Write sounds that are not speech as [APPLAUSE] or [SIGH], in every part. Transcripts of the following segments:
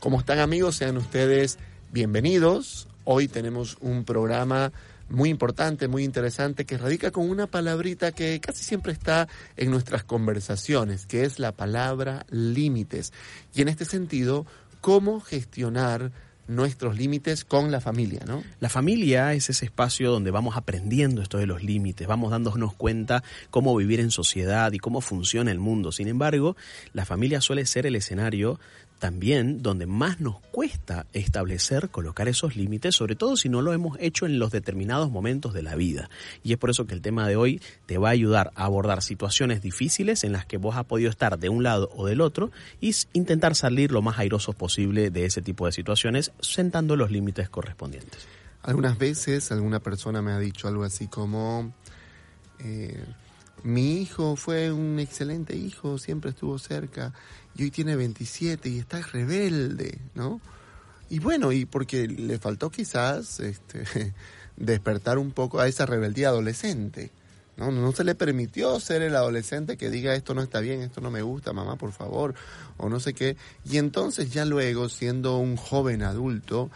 ¿Cómo están amigos? Sean ustedes bienvenidos. Hoy tenemos un programa muy importante, muy interesante, que radica con una palabrita que casi siempre está en nuestras conversaciones, que es la palabra límites. Y en este sentido, cómo gestionar nuestros límites con la familia, ¿no? La familia es ese espacio donde vamos aprendiendo esto de los límites, vamos dándonos cuenta cómo vivir en sociedad y cómo funciona el mundo. Sin embargo, la familia suele ser el escenario también donde más nos cuesta establecer, colocar esos límites, sobre todo si no lo hemos hecho en los determinados momentos de la vida. Y es por eso que el tema de hoy te va a ayudar a abordar situaciones difíciles en las que vos has podido estar de un lado o del otro y intentar salir lo más airosos posible de ese tipo de situaciones, sentando los límites correspondientes. Algunas veces alguna persona me ha dicho algo así como... Eh, mi hijo fue un excelente hijo, siempre estuvo cerca, y hoy tiene 27 y está rebelde, ¿no? Y bueno, y porque le faltó quizás este, [LAUGHS] despertar un poco a esa rebeldía adolescente. ¿no? no se le permitió ser el adolescente que diga esto no está bien, esto no me gusta, mamá, por favor, o no sé qué. Y entonces ya luego, siendo un joven adulto,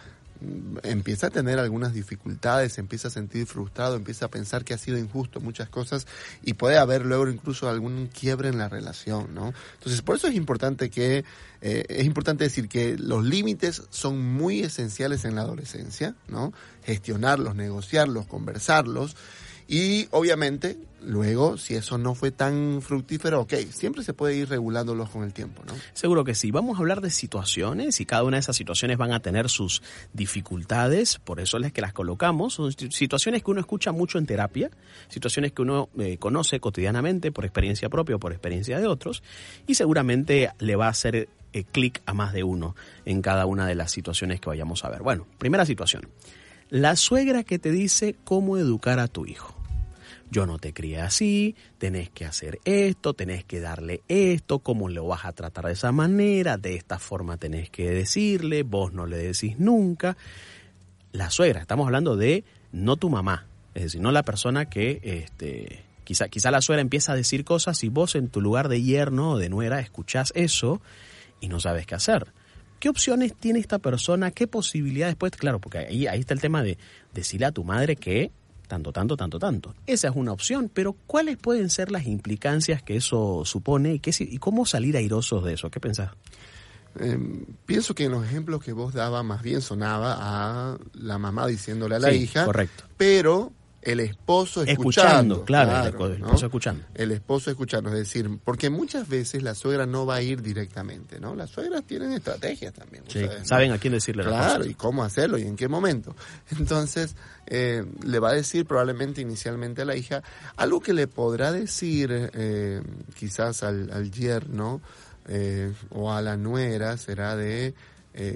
empieza a tener algunas dificultades, empieza a sentir frustrado, empieza a pensar que ha sido injusto muchas cosas y puede haber luego incluso algún quiebre en la relación, ¿no? Entonces, por eso es importante que, eh, es importante decir que los límites son muy esenciales en la adolescencia, ¿no? Gestionarlos, negociarlos, conversarlos y obviamente, luego, si eso no fue tan fructífero, ok, siempre se puede ir regulándolos con el tiempo, ¿no? Seguro que sí. Vamos a hablar de situaciones y cada una de esas situaciones van a tener sus dificultades, por eso es que las colocamos. Son situaciones que uno escucha mucho en terapia, situaciones que uno eh, conoce cotidianamente por experiencia propia o por experiencia de otros, y seguramente le va a hacer eh, clic a más de uno en cada una de las situaciones que vayamos a ver. Bueno, primera situación. La suegra que te dice cómo educar a tu hijo. Yo no te crié así, tenés que hacer esto, tenés que darle esto, cómo lo vas a tratar de esa manera, de esta forma tenés que decirle, vos no le decís nunca. La suegra, estamos hablando de no tu mamá, es decir, no la persona que este, quizá, quizá la suegra empieza a decir cosas y vos en tu lugar de yerno o de nuera escuchás eso y no sabes qué hacer. ¿Qué opciones tiene esta persona? ¿Qué posibilidades? Pues claro, porque ahí, ahí está el tema de decirle a tu madre que tanto, tanto, tanto, tanto. Esa es una opción, pero ¿cuáles pueden ser las implicancias que eso supone y, qué, y cómo salir airosos de eso? ¿Qué pensás? Em, pienso que en los ejemplos que vos dabas más bien sonaba a la mamá diciéndole a la hija, correcto. pero el esposo escuchando. claro, el esposo escuchando. El esposo escuchando, es decir, porque muchas veces la suegra no va a ir directamente, ¿no? Las suegras tienen estrategias también. Sí, saben a quién decirle Claro, y cómo hacerlo y en qué momento. Entonces, eh, le va a decir probablemente inicialmente a la hija algo que le podrá decir eh, quizás al, al yerno eh, o a la nuera será de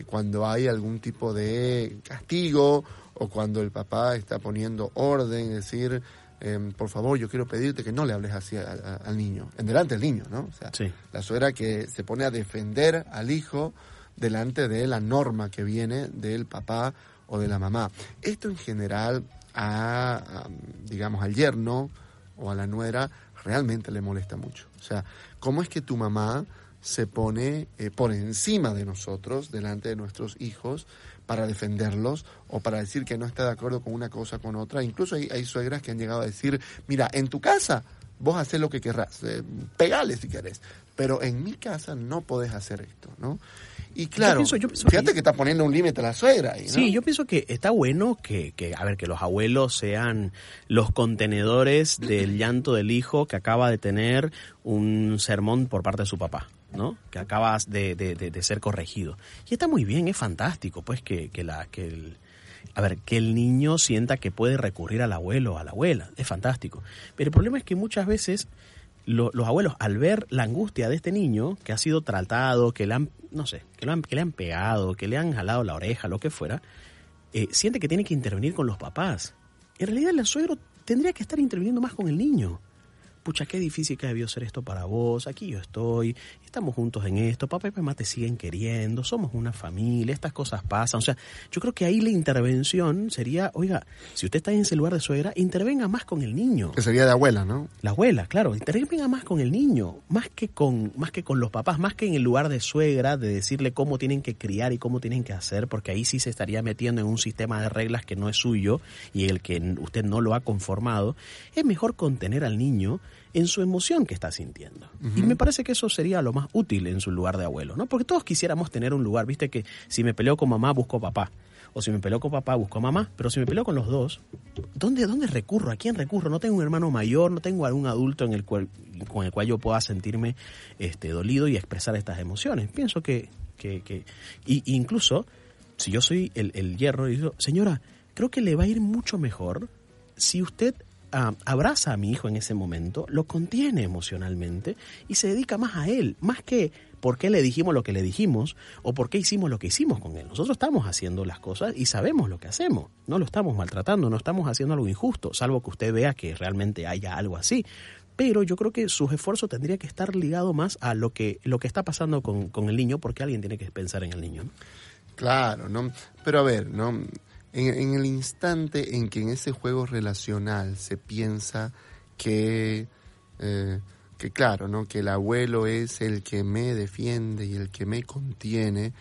cuando hay algún tipo de castigo o cuando el papá está poniendo orden, decir, em, por favor, yo quiero pedirte que no le hables así al niño, en delante del niño, ¿no? O sea, la suegra que se pone a defender al hijo delante de la norma que viene del papá o de la mamá. Esto en general a, digamos, al yerno o a la nuera realmente le molesta mucho. O sea, ¿cómo es que tu mamá se pone eh, por encima de nosotros, delante de nuestros hijos, para defenderlos o para decir que no está de acuerdo con una cosa con otra. Incluso hay, hay suegras que han llegado a decir, mira, en tu casa vos haces lo que querrás, eh, pegale si querés, pero en mi casa no podés hacer esto, ¿no? Y claro, fíjate que, está poniendo un límite a la suegra. Ahí, Sí, yo pienso que está bueno que, que, a ver, que los abuelos sean los contenedores [CLEARS THROAT] del llanto del hijo que acaba de tener un sermón por parte de su papá. ¿No? Que acabas de, de, ser corregido. Y está muy bien, es fantástico, pues, que, que la, que el, a ver, que el niño sienta que puede recurrir al abuelo o a la abuela. Es fantástico. Pero el problema es que muchas veces los abuelos, al ver la angustia de este niño que ha sido tratado, que le han, no sé, que, lo han, que le han pegado, que le han jalado la oreja, lo que fuera, eh, siente que tiene que intervenir con los papás. En realidad el suegro tendría que estar interviniendo más con el niño pucha, qué difícil que debió ser esto para vos, aquí yo estoy, estamos juntos en esto, papá y mamá te siguen queriendo, somos una familia, estas cosas pasan. O sea, yo creo que ahí la intervención sería, oiga, si usted está en ese lugar de suegra, intervenga más con el niño. Que sería de abuela, ¿no? La abuela, claro, intervenga más con el niño, más que con, más que con los papás, más que en el lugar de suegra, de decirle cómo tienen que criar y cómo tienen que hacer, porque ahí sí se estaría metiendo en un sistema de reglas que no es suyo y el que usted no lo ha conformado. Es mejor contener al niño en su emoción que está sintiendo. Y me parece que eso sería lo más útil en su lugar de abuelo, ¿no? Porque todos quisiéramos tener un lugar, viste que si me peleo con mamá, busco papá. O si me peleo con papá, busco mamá. Pero si me peleo con los dos, ¿dónde, ¿dónde recurro? ¿A quién recurro? No tengo un hermano mayor, no tengo algún adulto en el cual, con el cual yo pueda sentirme este, dolido y expresar estas emociones. Pienso que, que, que y, incluso, si yo soy el, el hierro, y digo, señora, creo que le va a ir mucho mejor si usted abraza a mi hijo en ese momento, lo contiene emocionalmente y se dedica más a él, más que por qué le dijimos lo que le dijimos o por qué hicimos lo que hicimos con él. Nosotros estamos haciendo las cosas y sabemos lo que hacemos, no lo estamos maltratando, no estamos haciendo algo injusto, salvo que usted vea que realmente haya algo así. Pero yo creo que sus esfuerzos tendría que estar ligado más a lo que, lo que está pasando con, con el niño, porque alguien tiene que pensar en el niño. Claro, ¿no? Pero a ver, ¿no? En, el instante en que en ese juego relacional se piensa que, eh, que claro, ¿no? que el abuelo es el que me defiende y el que me contiene,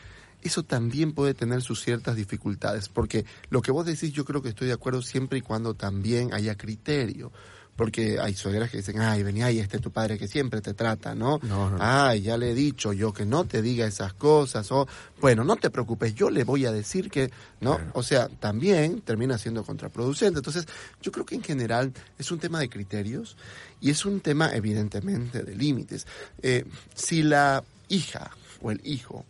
eso también puede tener sus ciertas dificultades, porque lo que vos decís yo creo que estoy de acuerdo siempre y cuando también haya criterio porque hay suegras que dicen, ay, vení, ay, este es tu padre que siempre te trata, ¿no? No, no Ay, ya le he dicho yo que no te diga esas cosas, o, bueno, no te preocupes, yo le voy a decir que, ¿no? O sea, también termina siendo contraproducente. Entonces, yo creo que en general es un tema de criterios y es un tema, evidentemente, de límites. Eh, si la hija o el hijo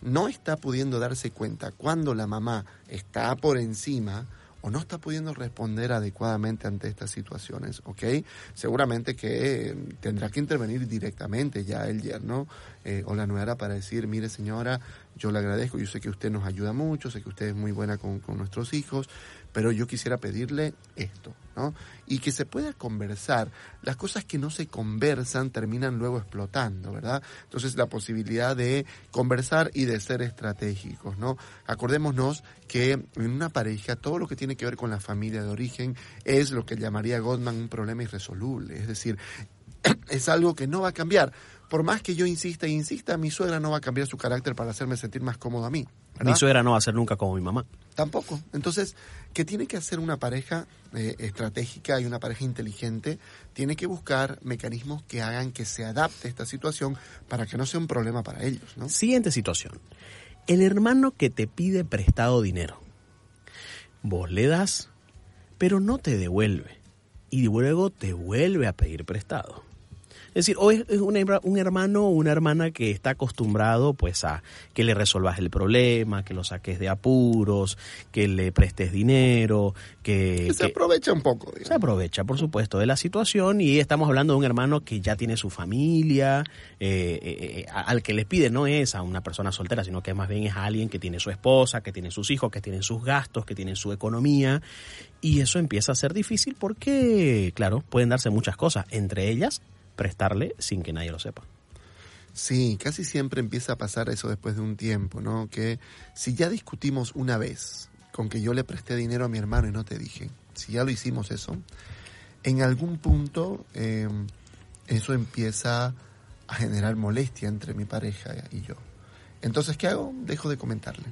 no está pudiendo darse cuenta cuando la mamá está por encima, o no está pudiendo responder adecuadamente ante estas situaciones, ¿ok? Seguramente que eh, tendrá que intervenir directamente ya el yerno eh, o la nuera para decir, mire señora, yo le agradezco, yo sé que usted nos ayuda mucho, sé que usted es muy buena con, con nuestros hijos, pero yo quisiera pedirle esto, ¿no? Y que se pueda conversar. Las cosas que no se conversan terminan luego explotando, ¿verdad? Entonces la posibilidad de conversar y de ser estratégicos, ¿no? Acordémonos que en una pareja todo lo que tiene que ver con la familia de origen es lo que llamaría Goldman un problema irresoluble, es decir, [CLEARS THROAT] es algo que no va a cambiar por más que yo insista e insista, mi suegra no va a cambiar su carácter para hacerme sentir más cómodo a mí. Mi suegra no va a ser nunca como mi mamá. Tampoco. Entonces, ¿qué tiene que hacer una pareja eh, estratégica y una pareja inteligente? Tiene que buscar mecanismos que hagan que se adapte esta situación para que no sea un problema para ellos. ¿no? Siguiente situación. El hermano que te pide prestado dinero. Vos le das, pero no te devuelve. Y luego te vuelve a pedir prestado. Es decir, o es, un, un hermano o una hermana que está acostumbrado pues a que le resolvas el problema, que lo saques de apuros, que le prestes dinero, que... se aprovecha un poco. Se aprovecha, por supuesto, de la situación y estamos hablando de un hermano que ya tiene su familia, eh, eh, eh, al que le pide no es a una persona soltera, sino que más bien es a alguien que tiene su esposa, que tiene sus hijos, que tiene sus gastos, que tiene su economía y eso empieza a ser difícil porque, claro, pueden darse muchas cosas, entre ellas prestarle sin que nadie lo sepa. Sí, casi siempre empieza a pasar eso después de un tiempo, ¿no? Que si ya discutimos una vez con que yo le presté dinero a mi hermano y no te dije, si ya lo hicimos eso, en algún punto em, eso empieza a generar molestia entre mi pareja y yo. Entonces, ¿qué hago? Dejo de comentarle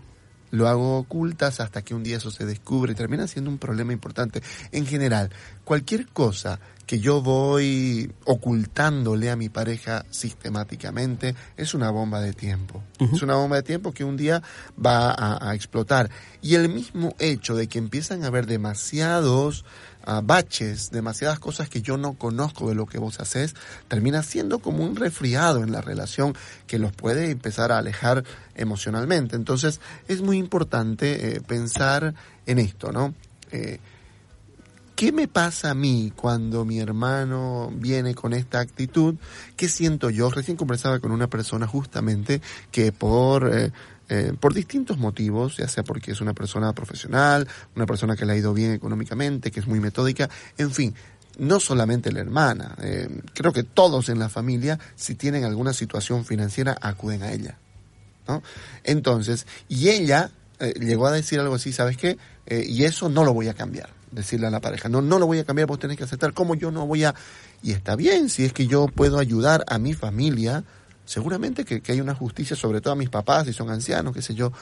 lo hago ocultas hasta que un día eso se descubre y termina siendo un problema importante. En general, cualquier cosa que yo voy ocultándole a mi pareja sistemáticamente es una bomba de tiempo. Es una bomba de tiempo que un día va a, a explotar. Y el mismo hecho de que empiezan a haber demasiados baches, demasiadas cosas que yo no conozco de lo que vos haces, termina siendo como un resfriado en la relación que los puede empezar a alejar emocionalmente. Entonces es muy importante eh, pensar en esto, ¿no? Eh, ¿qué me pasa a mí cuando mi hermano viene con esta actitud? ¿Qué siento yo? Recién conversaba con una persona justamente que por... Eh, eh, por distintos motivos, ya sea porque es una persona profesional, una persona que le ha ido bien económicamente, que es muy metódica, en fin, no solamente la hermana, eh, creo que todos en la familia, si tienen alguna situación financiera, acuden a ella. ¿no? Entonces, y ella eh, llegó a decir algo así, ¿sabes qué? y eso no lo voy a cambiar, decirle a la pareja, no, no lo voy a cambiar, vos tenés que aceptar, ¿cómo yo no voy a...? Y está bien, si es que yo puedo ayudar a mi familia, Seguramente que, hay una justicia, sobre todo a mis papás, si son ancianos, qué sé yo,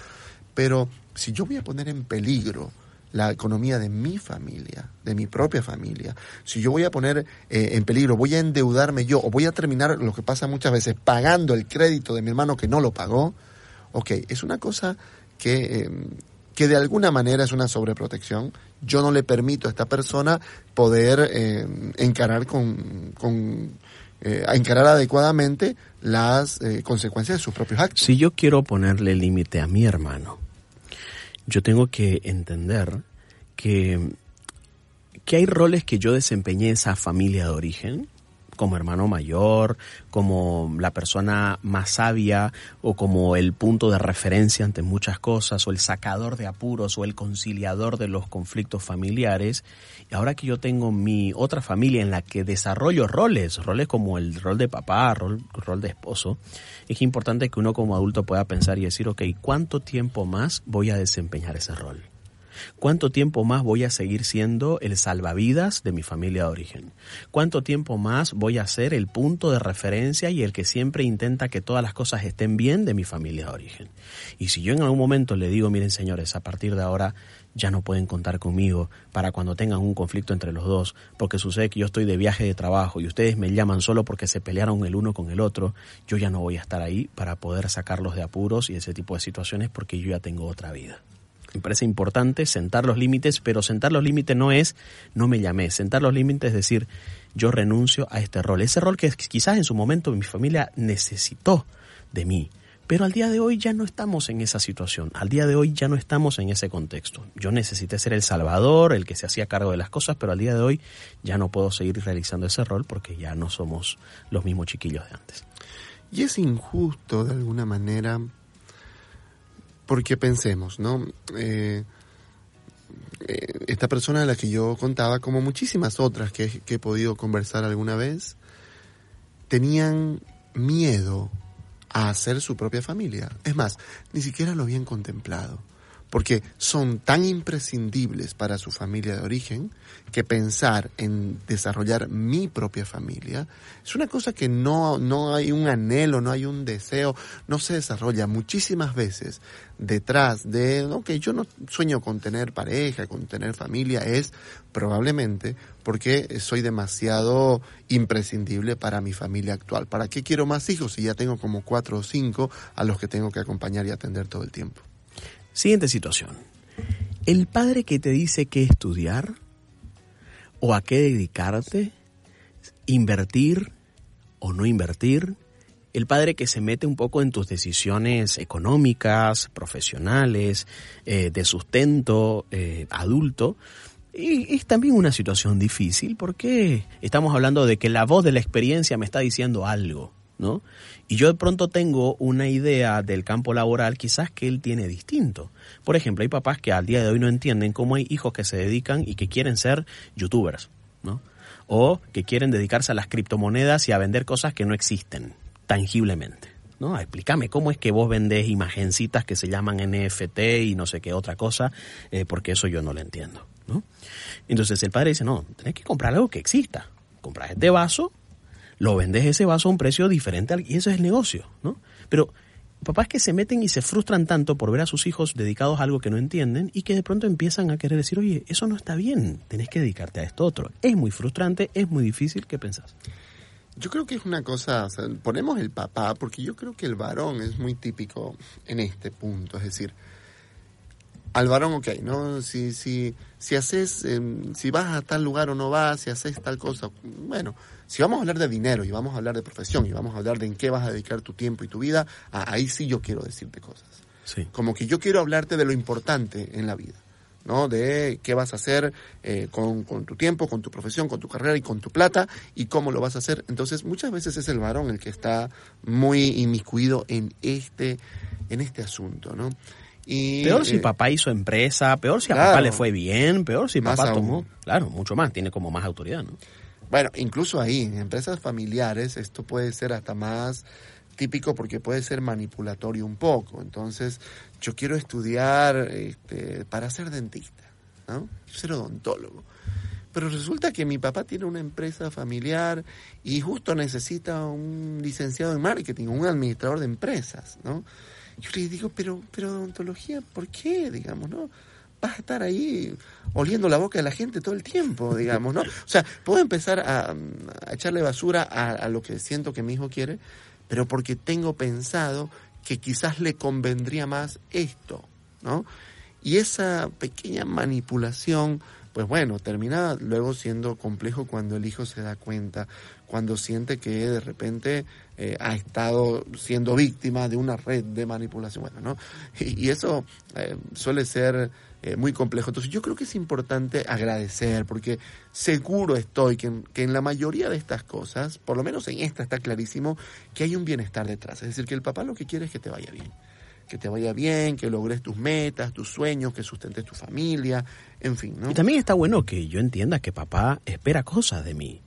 pero si yo voy a poner en peligro la economía de mi familia, de mi propia familia, si yo voy a poner eh, en peligro, voy a endeudarme yo o voy a terminar lo que pasa muchas veces pagando el crédito de mi hermano que no lo pagó, ok, es una cosa que, em, que de alguna manera es una sobreprotección. Yo no le permito a esta persona poder em, encarar con, con eh, encarar adecuadamente las eh, consecuencias de sus propios actos. Si yo quiero ponerle límite a mi hermano, yo tengo que entender que, que hay roles que yo desempeñé en esa familia de origen como hermano mayor, como la persona más sabia o como el punto de referencia ante muchas cosas o el sacador de apuros o el conciliador de los conflictos familiares. Y ahora que yo tengo mi otra familia en la que desarrollo roles, roles como el rol de papá, rol, rol de esposo, es importante que uno como adulto pueda pensar y decir, ok, ¿cuánto tiempo más voy a desempeñar ese rol? ¿Cuánto tiempo más voy a seguir siendo el salvavidas de mi familia de origen? ¿Cuánto tiempo más voy a ser el punto de referencia y el que siempre intenta que todas las cosas estén bien de mi familia de origen? Y si yo en algún momento le digo, miren señores, a partir de ahora ya no pueden contar conmigo para cuando tengan un conflicto entre los dos, porque sucede que yo estoy de viaje de trabajo y ustedes me llaman solo porque se pelearon el uno con el otro, yo ya no voy a estar ahí para poder sacarlos de apuros y ese tipo de situaciones porque yo ya tengo otra vida. Me parece importante sentar los límites, pero sentar los límites no es no me llamé. Sentar los límites es decir, yo renuncio a este rol. Ese rol que quizás en su momento mi familia necesitó de mí. Pero al día de hoy ya no estamos en esa situación. Al día de hoy ya no estamos en ese contexto. Yo necesité ser el salvador, el que se hacía cargo de las cosas, pero al día de hoy ya no puedo seguir realizando ese rol porque ya no somos los mismos chiquillos de antes. Y es injusto de alguna manera porque pensemos, ¿no? Eh, eh, esta persona de la que yo contaba, como muchísimas otras que, que he podido conversar alguna vez, tenían miedo a hacer su propia familia. Es más, ni siquiera lo habían contemplado porque son tan imprescindibles para su familia de origen que pensar en desarrollar mi propia familia es una cosa que no, no hay un anhelo, no hay un deseo, no se desarrolla muchísimas veces detrás de, ok, yo no sueño con tener pareja, con tener familia, es probablemente porque soy demasiado imprescindible para mi familia actual. ¿Para qué quiero más hijos si ya tengo como cuatro o cinco a los que tengo que acompañar y atender todo el tiempo? Siguiente situación. El padre que te dice qué estudiar o a qué dedicarte, invertir o no invertir, el padre que se mete un poco en tus decisiones económicas, profesionales, eh, de sustento eh, adulto, es también una situación difícil porque estamos hablando de que la voz de la experiencia me está diciendo algo. ¿No? Y yo de pronto tengo una idea del campo laboral quizás que él tiene distinto. Por ejemplo, hay papás que al día de hoy no entienden cómo hay hijos que se dedican y que quieren ser youtubers, ¿no? O que quieren dedicarse a las criptomonedas y a vender cosas que no existen tangiblemente. ¿no? Explícame cómo es que vos vendés imagencitas que se llaman NFT y no sé qué otra cosa, eh, porque eso yo no lo entiendo, ¿no? Entonces el padre dice, no, tenés que comprar algo que exista. Compras este vaso lo vendes ese vaso a un precio diferente y eso es el negocio, ¿no? Pero papás que se meten y se frustran tanto por ver a sus hijos dedicados a algo que no entienden y que de pronto empiezan a querer decir, oye, eso no está bien, tenés que dedicarte a esto otro. Es muy frustrante, es muy difícil, ¿qué pensás? Yo creo que es una cosa, ponemos el papá, porque yo creo que el varón es muy típico en este punto, es decir, al varón, ok, ¿no? Si, si, si haces, em, si vas a tal lugar o no vas, si haces tal cosa, bueno, si vamos a hablar de dinero y vamos a hablar de profesión y vamos a hablar de en qué vas a dedicar tu tiempo y tu vida, ahí sí yo quiero decirte cosas. Sí. Como que yo quiero hablarte de lo importante en la vida. ¿no? De qué vas a hacer eh, con, con, tu tiempo, con tu profesión, con tu carrera y con tu plata y cómo lo vas a hacer. Entonces, muchas veces es el varón el que está muy inmiscuido en este, en este asunto, ¿no? Y, peor si eh, papá hizo empresa, peor si a papá le fue bien, peor si papá tomó, claro, mucho más, tiene como más autoridad, ¿no? Bueno, incluso ahí, en empresas familiares, esto puede ser hasta más típico porque puede ser manipulatorio un poco. Entonces, yo quiero estudiar este, para ser dentista, ¿no? ser odontólogo. Pero resulta que mi papá tiene una empresa familiar y justo necesita un licenciado en marketing, un administrador de empresas, ¿no? Yo le digo, pero, pero odontología, ¿por qué? Digamos, ¿no? Vas a estar ahí oliendo la boca de la gente todo el tiempo, digamos, ¿no? O sea, puedo empezar a, echarle basura a, a, lo que siento que mi hijo quiere, pero porque tengo pensado que quizás le convendría más esto, ¿no? Y esa pequeña manipulación, pues bueno, termina luego siendo complejo cuando el hijo se da cuenta, cuando siente que de repente eh, ha estado siendo víctima de una red de manipulación, bueno, ¿no? Y, eso eh, suele ser eh, muy complejo. Entonces yo creo que es importante agradecer, porque seguro estoy que en, la mayoría de estas cosas, por lo menos en esta está clarísimo, que hay un bienestar detrás. Es decir, que el papá lo que quiere es que te vaya bien que te vaya bien, que logres tus metas, tus sueños, que sustentes tu familia, en fin, ¿no? Y también está bueno que yo entienda que papá espera cosas de mí.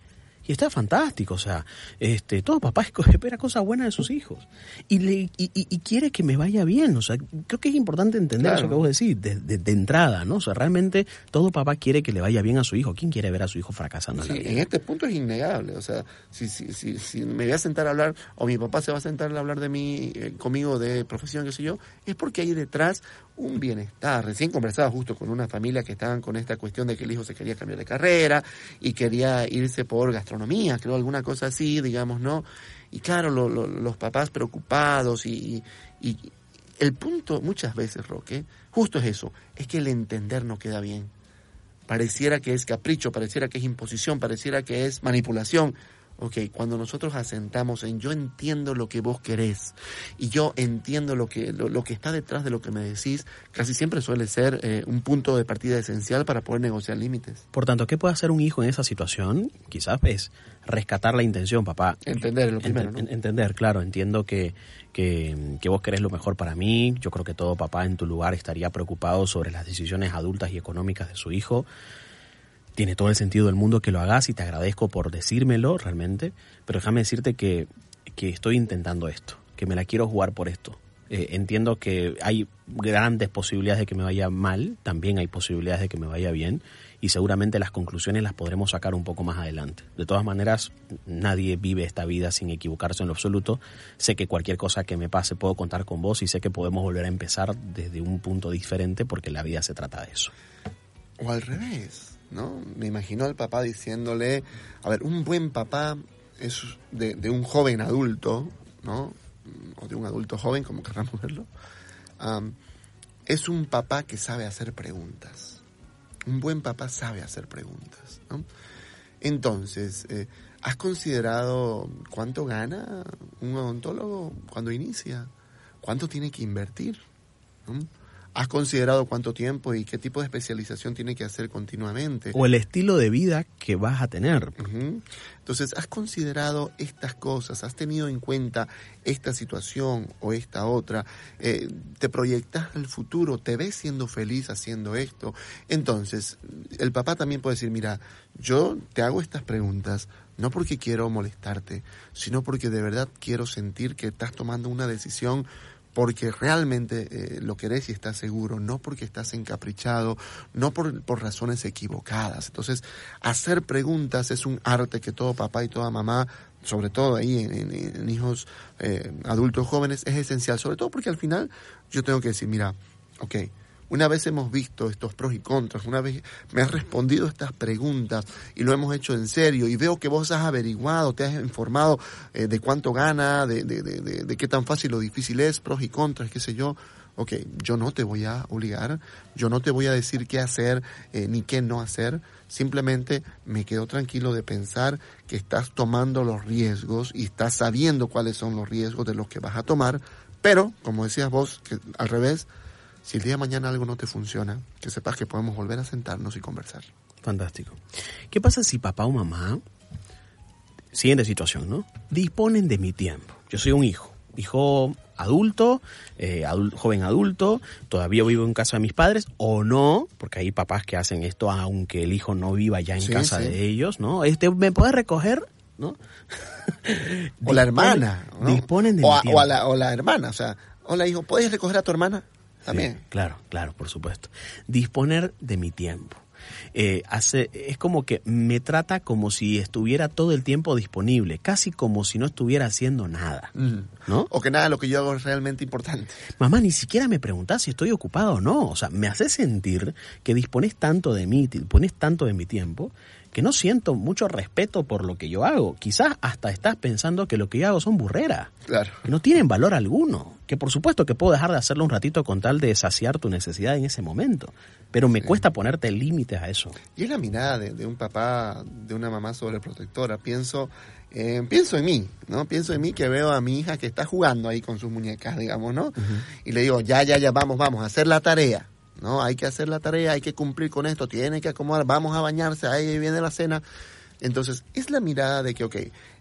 Y está fantástico, o sea, este, todo papá [LAUGHS] espera cosas buenas de sus hijos y, le, y, quiere que me vaya bien, o sea, creo que es importante entender eso que vos decís, de, de, entrada, ¿no? O sea, realmente todo papá quiere que le vaya bien a su hijo. ¿Quién quiere ver a su hijo fracasando? Sí, en, este punto es innegable, o sea, si, si, si, si, me voy a sentar a hablar, o mi papá se va a sentar a hablar de mí, eh, conmigo de profesión, qué sé yo, es porque hay detrás un bienestar. Recién conversaba justo con una familia que estaban con esta cuestión de que el hijo se quería cambiar de carrera y quería irse por gastronomía, creo, alguna cosa así, digamos, ¿no? Y claro, los papás preocupados y, y, el punto muchas veces, Roque, justo es eso, es que el entender no queda bien. Pareciera que es capricho, pareciera que es imposición, pareciera que es manipulación, Ok, cuando nosotros asentamos en yo entiendo lo que vos querés y yo entiendo lo que, lo, que está detrás de lo que me decís, casi siempre suele ser eh, un punto de partida esencial para poder negociar límites. Por tanto, ¿qué puede hacer un hijo en esa situación? Quizás es rescatar la intención, papá. Entender lo primero, ¿no? Entender, claro, entiendo que, que, que vos querés lo mejor para mí. Yo creo que todo papá en tu lugar estaría preocupado sobre las decisiones adultas y económicas de su hijo tiene todo el sentido del mundo que lo hagas y te agradezco por decírmelo realmente, pero déjame decirte que, que estoy intentando esto, que me la quiero jugar por esto. Eh, entiendo que hay grandes posibilidades de que me vaya mal, también hay posibilidades de que me vaya bien y seguramente las conclusiones las podremos sacar un poco más adelante. De todas maneras, nadie vive esta vida sin equivocarse en lo absoluto. Sé que cualquier cosa que me pase puedo contar con vos y sé que podemos volver a empezar desde un punto diferente porque la vida se trata de eso. O al revés ¿no? Me imagino al papá diciéndole, a ver, un buen papá es de, un joven adulto, ¿no? O de un adulto joven, como queramos [LAUGHS] verlo. es un papá que sabe hacer preguntas. Un buen papá sabe hacer preguntas, ¿no? Entonces, eh, ¿has considerado cuánto gana un odontólogo cuando inicia? ¿Cuánto tiene que invertir? ¿Has considerado cuánto tiempo y qué tipo de especialización tiene que hacer continuamente? O el estilo de vida que vas a tener. Entonces, ¿has considerado estas cosas? ¿Has tenido en cuenta esta situación o esta otra? Eh, ¿Te proyectas al futuro? ¿Te ves siendo feliz haciendo esto? Entonces, el papá también puede decir, mira, yo te hago estas preguntas no porque quiero molestarte, sino porque de verdad quiero sentir que estás tomando una decisión porque realmente eh, lo querés y estás seguro, no porque estás encaprichado, no por, por razones equivocadas. Entonces, hacer preguntas es un arte que todo papá y toda mamá, sobre todo ahí en, hijos eh, adultos jóvenes, es esencial, sobre todo porque al final yo tengo que decir, mira, ok, una vez hemos visto estos pros y contras, una vez me has respondido estas preguntas y lo hemos hecho en serio y veo que vos has averiguado, te has informado eh, de cuánto gana, de, de, de, de, qué tan fácil o difícil es, pros y contras, qué sé yo. Ok, yo no te voy a obligar, yo no te voy a decir qué hacer eh, ni qué no hacer, simplemente me quedo tranquilo de pensar que estás tomando los riesgos y estás sabiendo cuáles son los riesgos de los que vas a tomar, pero, como decías vos, que al revés, Si el día de mañana algo no te funciona, que sepas que podemos volver a sentarnos y conversar. Fantástico. ¿Qué pasa si papá o mamá, siguiente situación, ¿no? Disponen de mi tiempo. Yo soy un hijo, hijo adulto, eh, joven adulto, todavía vivo en casa de mis padres o no, porque hay papás que hacen esto aunque el hijo no viva ya en Sí, casa sí. de ellos, ¿no? Este, ¿me puedes recoger? ¿No? [LAUGHS] O la hermana. ¿no? Disponen de o, mi a, o, a la, o la hermana. O sea, hola hijo, ¿puedes recoger a tu hermana? También. Sí, claro, claro, por supuesto. Disponer de mi tiempo. Eh, hace, es como que me trata como si estuviera todo el tiempo disponible, casi como si no estuviera haciendo nada. Mm. ¿No? O que nada, lo que yo hago es realmente importante. Mamá, ni siquiera me preguntás si estoy ocupado o no. O sea, me hace sentir que dispones tanto de mí, dispones tanto de mi tiempo, que no siento mucho respeto por lo que yo hago. Quizás hasta estás pensando que lo que yo hago son burreras, Claro. que no tienen valor alguno. Que por supuesto que puedo dejar de hacerlo un ratito con tal de saciar tu necesidad en ese momento. Pero me cuesta ponerte límites a eso. Y es la mirada de, de un papá, de una mamá sobreprotectora. Pienso, eh, pienso en mí, ¿no? Pienso en mí que veo a mi hija que está jugando ahí con sus muñecas, digamos, ¿no? Y le digo, ya, ya, ya, vamos, vamos, a hacer la tarea, ¿no? Hay que hacer la tarea, hay que cumplir con esto, tiene que acomodar, vamos a bañarse, ahí viene la cena. Entonces, es la mirada de que, ok,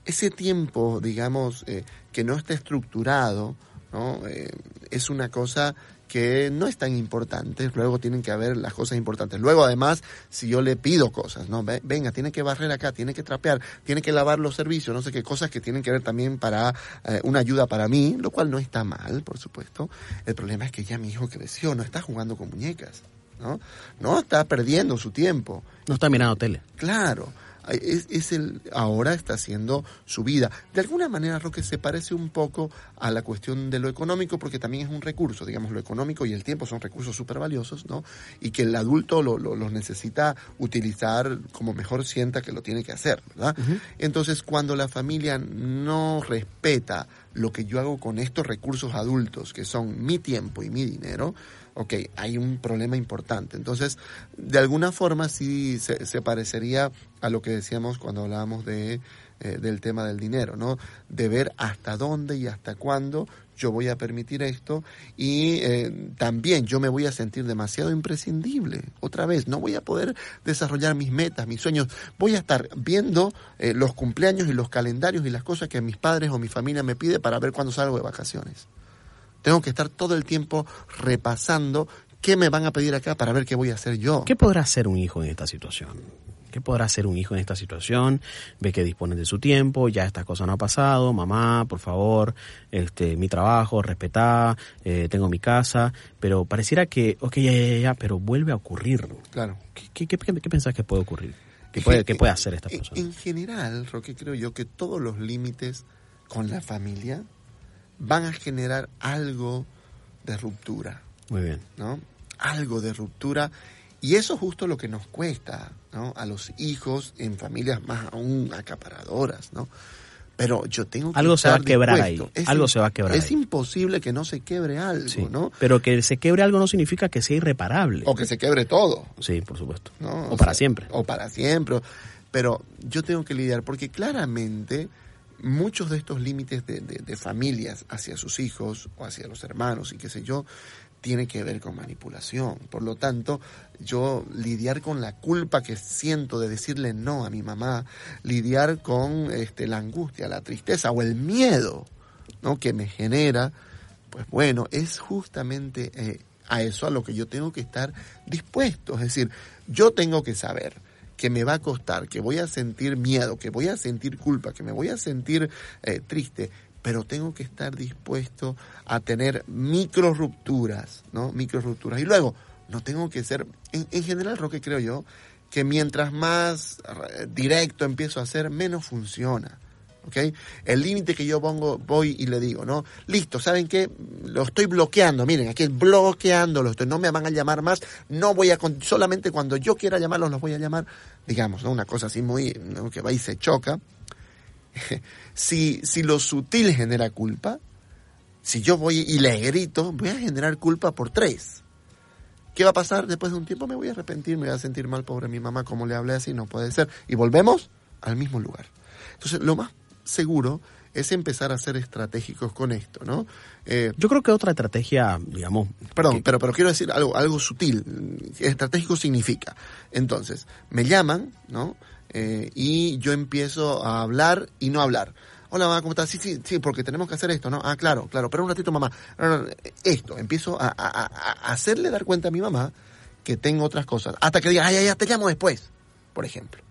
ese tiempo, digamos, eh, que no está estructurado, ¿no? Eh, es una cosa que no es tan importante, luego tienen que haber las cosas importantes. Luego, además, si yo le pido cosas, ¿no? Ve- Venga, tiene que barrer acá, tiene que trapear, tiene que lavar los servicios, no sé qué cosas que tienen que ver también para eh, una ayuda para mí, lo cual no está mal, por supuesto. El problema es que ya mi hijo creció, no está jugando con muñecas, ¿no? No está perdiendo su tiempo. No está mirando tele. Claro, es, es el ahora está haciendo su vida. De alguna manera, Roque, se parece un poco a la cuestión de lo económico, porque también es un recurso, digamos, lo económico y el tiempo son recursos súper valiosos, ¿no? Y que el adulto lo- lo- los necesita utilizar como mejor sienta que lo tiene que hacer, ¿verdad? Entonces, cuando la familia no respeta lo que yo hago con estos recursos adultos, que son mi tiempo y mi dinero, ok, hay un problema importante. Entonces, de alguna forma sí se, se parecería a lo que decíamos cuando hablábamos de, eh, del tema del dinero, ¿no? De ver hasta dónde y hasta cuándo yo voy a permitir esto y eh, también yo me voy a sentir demasiado imprescindible. Otra vez, no voy a poder desarrollar mis metas, mis sueños. Voy a estar viendo eh, los cumpleaños y los calendarios y las cosas que mis padres o mi familia me pide para ver cuándo salgo de vacaciones. Tengo que estar todo el tiempo repasando qué me van a pedir acá para ver qué voy a hacer yo. ¿Qué podrá hacer un hijo en esta situación? ¿Qué podrá hacer un hijo en esta situación? Ve que dispone de su tiempo, ya esta cosa no ha pasado, mamá, por favor, este, mi trabajo, respetá, eh, tengo mi casa, pero pareciera que, ok, ya, ya, ya, pero vuelve a ocurrir. Claro. ¿Qué, qué, qué, qué pensás que puede ocurrir? ¿Qué puede, qué puede hacer esta persona? En general, Roque, creo yo que todos los límites con la familia van a generar algo de ruptura. Muy bien. ¿no? Algo de ruptura. Y eso es justo lo que nos cuesta, ¿no? A los hijos en familias más aún acaparadoras, ¿no? Pero yo tengo que Algo se va a quebrar dispuesto. ahí, Es algo se va a quebrar Es ahí. imposible que no se quebre algo, Sí. ¿no? Pero que se quebre algo no significa que sea irreparable. O que se quebre todo, Sí, por supuesto. ¿no? O, O para siempre. O para siempre. Pero yo tengo que lidiar, porque claramente muchos de estos límites de, de- familias hacia sus hijos o hacia los hermanos y qué sé yo, tiene que ver con manipulación. Por lo tanto, yo lidiar con la culpa que siento de decirle no a mi mamá, lidiar con este, la angustia, la tristeza o el miedo ¿no? que me genera, pues bueno, es justamente eh, a eso a lo que yo tengo que estar dispuesto. Es decir, yo tengo que saber que me va a costar, que voy a sentir miedo, que voy a sentir culpa, que me voy a sentir eh, triste, pero tengo que estar dispuesto a tener micro rupturas, ¿no? Micro rupturas. Y luego, no tengo que ser, en, en general, Roque, creo yo, que mientras más eh, directo empiezo a ser, menos funciona. ¿ok? El límite que yo pongo, voy y le digo, ¿no? Listo, ¿saben qué? Lo estoy bloqueando, miren, aquí bloqueándolo, estoy, no me van a llamar más, no voy a, solamente cuando yo quiera llamarlos los voy a llamar, digamos, ¿no? Una cosa así muy, que va y se choca. [LAUGHS] si, si lo sutil genera culpa, si yo voy y le grito, voy a generar culpa por tres. ¿Qué va a pasar? Después de un tiempo me voy a arrepentir, me voy a sentir mal, pobre mi mamá, como le hablé así, no puede ser. Y volvemos al mismo lugar. Entonces, lo más seguro es empezar a ser estratégicos con esto, ¿no? Eh, Yo creo que otra estrategia, digamos... Perdón, pero, pero quiero decir algo, algo sutil. Estratégico significa, entonces, me llaman, ¿no? Eh, y yo empiezo a hablar y no hablar. Hola mamá, ¿cómo estás? Sí, sí, sí, porque tenemos que hacer esto, ¿no? Ah, claro, claro, pero un ratito mamá. Esto, empiezo a, hacerle dar cuenta a mi mamá que tengo otras cosas. Hasta que diga, ay, ay, ya te llamo después, por ejemplo.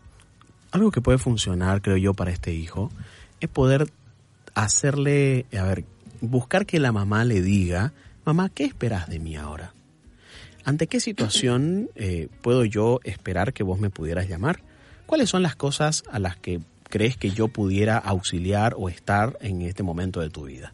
Algo que puede funcionar, creo yo, para este hijo es poder hacerle, a ver, buscar que la mamá le diga, mamá, ¿qué esperas de mí ahora? ¿Ante qué situación eh, puedo yo esperar que vos me pudieras llamar? ¿Cuáles son las cosas a las que crees que yo pudiera auxiliar o estar en este momento de tu vida?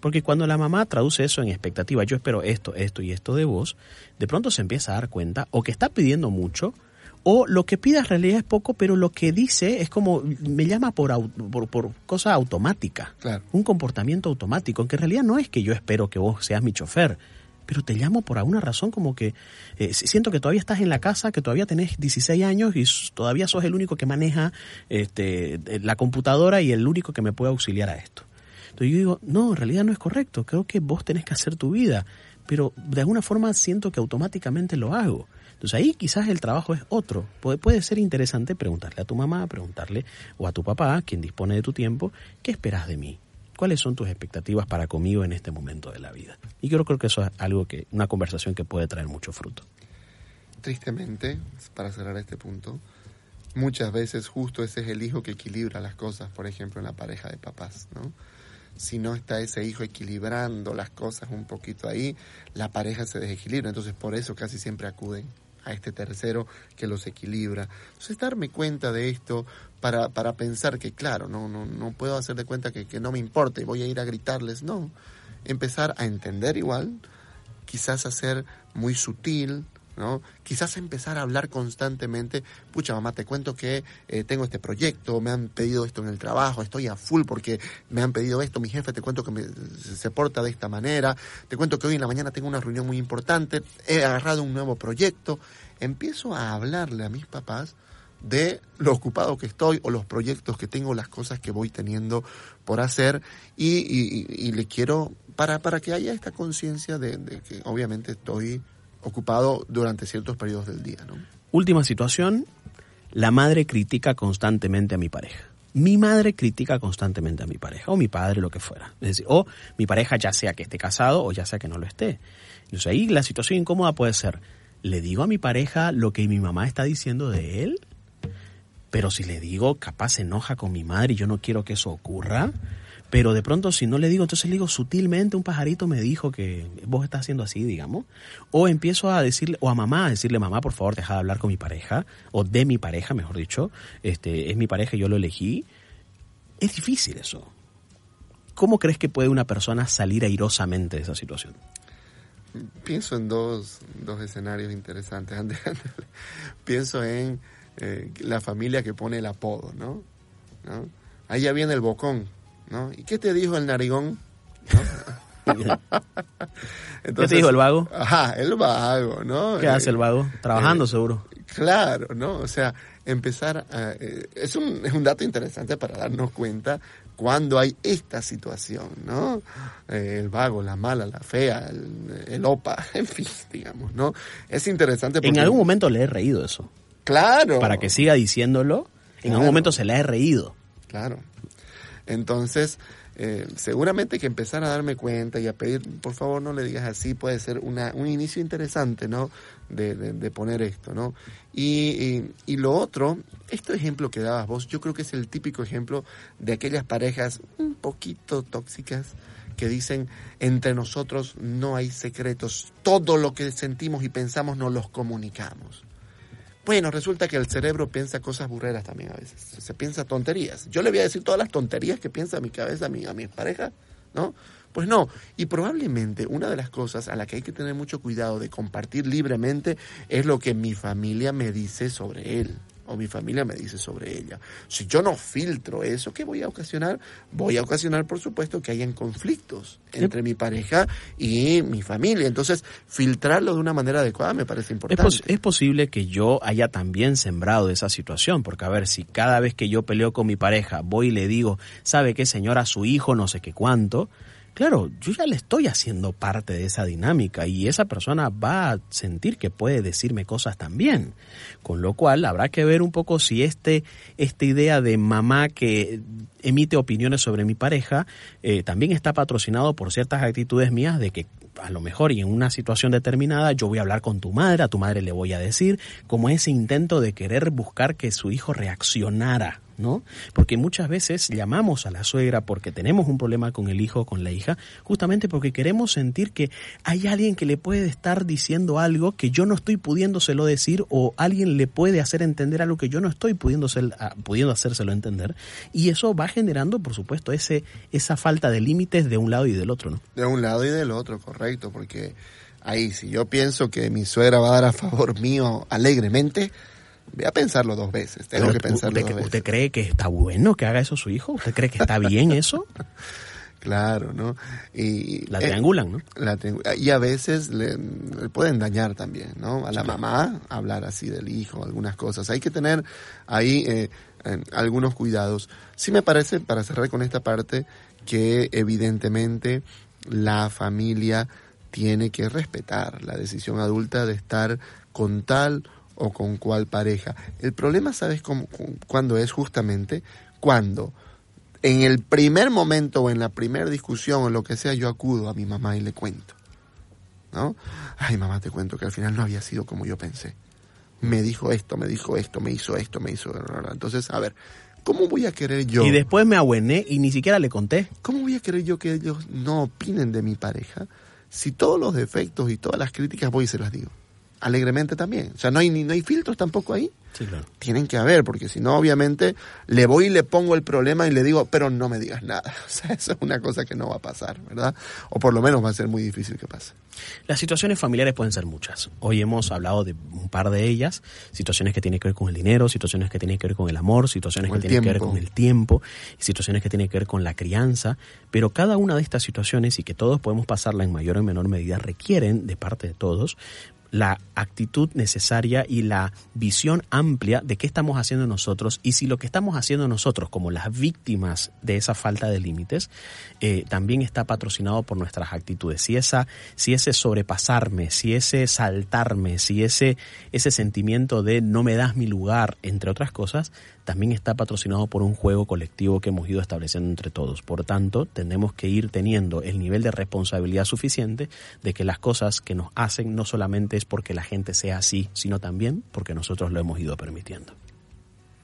Porque cuando la mamá traduce eso en expectativa, yo espero esto, esto y esto de vos, de pronto se empieza a dar cuenta o que está pidiendo mucho o lo que pide en realidad es poco, pero lo que dice es como, me llama por, por, por cosa automática, un comportamiento automático, que en realidad no es que yo espero que vos seas mi chofer, pero te llamo por alguna razón como que eh, siento que todavía estás en la casa, que todavía tenés 16 años y todavía sos el único que maneja este, la computadora y el único que me puede auxiliar a esto. Entonces yo digo, no, en realidad no es correcto, creo que vos tenés que hacer tu vida, pero de alguna forma siento que automáticamente lo hago. Entonces ahí quizás el trabajo es otro. Puede, ser interesante preguntarle a tu mamá, preguntarle o a tu papá, quien dispone de tu tiempo, ¿qué esperas de mí? ¿Cuáles son tus expectativas para conmigo en este momento de la vida? Y yo creo que eso es algo que, una conversación que puede traer mucho fruto. Tristemente, para cerrar este punto, muchas veces justo ese es el hijo que equilibra las cosas, por ejemplo, en la pareja de papás, ¿no? Si no está ese hijo equilibrando las cosas un poquito ahí, la pareja se desequilibra. Entonces, por eso casi siempre acuden a este tercero que los equilibra. Entonces, darme cuenta de esto para, para pensar que, claro, no, no, no puedo hacer de cuenta que, que no me importa y voy a ir a gritarles, no. Empezar a entender igual, quizás hacer muy sutil, Quizás empezar a hablar constantemente, pucha mamá, te cuento que eh, tengo este proyecto, me han pedido esto en el trabajo, estoy a full porque me han pedido esto, mi jefe te cuento que me, se porta de esta manera, te cuento que hoy en la mañana tengo una reunión muy importante, he agarrado un nuevo proyecto, empiezo a hablarle a mis papás de lo ocupado que estoy o los proyectos que tengo, las cosas que voy teniendo por hacer y, le quiero para, para que haya esta conciencia de que obviamente estoy ocupado durante ciertos periodos del día. ¿no? Última situación, la madre critica constantemente a mi pareja. Mi madre critica constantemente a mi pareja, o mi padre, lo que fuera. Es decir, o mi pareja ya sea que esté casado o ya sea que no lo esté. Entonces ahí la situación incómoda puede ser, ¿le digo a mi pareja lo que mi mamá está diciendo de él? Pero si le digo, capaz se enoja con mi madre y yo no quiero que eso ocurra. Pero de pronto si no le digo, entonces le digo sutilmente, un pajarito me dijo que vos estás haciendo así, digamos. O empiezo a decirle, o a mamá, a decirle, mamá, por favor, deja de hablar con mi pareja, o de mi pareja, mejor dicho. Este, es mi pareja, yo lo elegí. Es difícil eso. ¿Cómo crees que puede una persona salir airosamente de esa situación? Pienso en dos, dos escenarios interesantes. [LAUGHS] Pienso en eh, la familia que pone el apodo, ¿no? ¿no? Ahí ya viene el bocón, ¿no? ¿Y qué te dijo el narigón? [LAUGHS] ¿Qué te dijo el vago? Ajá, el vago, ¿no? ¿Qué hace el vago? Trabajando, eh, seguro. Claro, ¿no? O sea, empezar a, eh, es, un, es un dato interesante para darnos cuenta cuando hay esta situación, ¿no? Eh, el vago, la mala, la fea, el, el, opa, [LAUGHS] en fin, digamos, ¿no? Es interesante porque... En algún momento le he reído eso. Claro. Para que siga diciéndolo, en algún momento se le he reído. Claro. Entonces, eh, seguramente que empezar a darme cuenta y a pedir, por favor no le digas así, puede ser una, un inicio interesante, ¿no? De, de, poner esto, ¿no? Y, y, lo otro, este ejemplo que dabas vos, yo creo que es el típico ejemplo de aquellas parejas un poquito tóxicas que dicen, entre nosotros no hay secretos, todo lo que sentimos y pensamos nos los comunicamos. Bueno, resulta que el cerebro piensa cosas burreras también a veces. Se piensa tonterías. Yo le voy a decir todas las tonterías que piensa mi cabeza a mi, a mi pareja, ¿no? Pues no. Y probablemente una de las cosas a la que hay que tener mucho cuidado de compartir libremente es lo que mi familia me dice sobre él o mi familia me dice sobre ella. Si yo no filtro eso, ¿qué voy a ocasionar? Voy a ocasionar, por supuesto, que hayan conflictos entre mi pareja y mi familia. Entonces, filtrarlo de una manera adecuada me parece importante. Es, es posible que yo haya también sembrado esa situación, porque a ver, si cada vez que yo peleo con mi pareja voy y le digo, ¿sabe qué señora? Su hijo no sé qué cuánto, claro, yo ya le estoy haciendo parte de esa dinámica y esa persona va a sentir que puede decirme cosas también. Con lo cual habrá que ver un poco si este, esta idea de mamá que emite opiniones sobre mi pareja eh, también está patrocinado por ciertas actitudes mías de que a lo mejor y en una situación determinada yo voy a hablar con tu madre, a tu madre le voy a decir, como ese intento de querer buscar que su hijo reaccionara ¿no? Porque muchas veces llamamos a la suegra porque tenemos un problema con el hijo o con la hija, justamente porque queremos sentir que hay alguien que le puede estar diciendo algo que yo no estoy pudiéndoselo decir o alguien le puede hacer entender algo que yo no estoy pudiendo, ah, pudiendo hacérselo entender. Y eso va generando, por supuesto, ese, esa falta de límites de un lado y del otro, ¿no? De un lado y del otro, correcto, porque ahí si yo pienso que mi suegra va a dar a favor mío alegremente, Voy a pensarlo dos veces. Tengo que pensarlo ¿Usted, ¿Usted cree que está bueno que haga eso su hijo? ¿Usted cree que está bien [LAUGHS] eso? Claro, ¿no? Y, la triangulan, ¿no? La y a veces le, pueden dañar también, ¿no? A la mamá hablar así del hijo, algunas cosas. Hay que tener ahí eh, algunos cuidados. Sí me parece, para cerrar con esta parte, que evidentemente la familia tiene que respetar la decisión adulta de estar con tal o con cuál pareja. El problema, ¿sabes cómo, cuándo es justamente? Cuando en el primer momento o en la primera discusión o lo que sea, yo acudo a mi mamá y le cuento. ¿No? Ay, mamá, te cuento que al final no había sido como yo pensé. Me dijo esto, me dijo esto, me hizo esto, me hizo... Entonces, a ver, ¿cómo voy a querer yo... Y después me abuené y ni siquiera le conté. ¿Cómo voy a querer yo que ellos no opinen de mi pareja si todos los defectos y todas las críticas voy y se las digo? Alegremente también. O sea, no hay, no hay filtros tampoco ahí. Sí, claro. Tienen que haber, porque si no, obviamente, le voy y le pongo el problema y le digo, pero no me digas nada. [LAUGHS] O sea, eso es una cosa que no va a pasar, ¿verdad? O por lo menos va a ser muy difícil que pase. Las situaciones familiares pueden ser muchas. Hoy hemos hablado de un par de ellas, situaciones que tienen que ver con el dinero, situaciones que tienen que ver con el amor, situaciones que tienen que ver con el tiempo, situaciones que tienen que ver con la crianza, pero cada una de estas situaciones y que todos podemos pasarla en mayor o menor medida requieren de parte de todos la actitud necesaria y la visión amplia de qué estamos haciendo nosotros y si lo que estamos haciendo nosotros como las víctimas de esa falta de límites eh, también está patrocinado por nuestras actitudes. Si, esa, si ese sobrepasarme, si ese saltarme, si ese, ese sentimiento de no me das mi lugar, entre otras cosas, también está patrocinado por un juego colectivo que hemos ido estableciendo entre todos. Por tanto, tenemos que ir teniendo el nivel de responsabilidad suficiente de que las cosas que nos hacen no solamente es porque la gente sea así, sino también porque nosotros lo hemos ido permitiendo.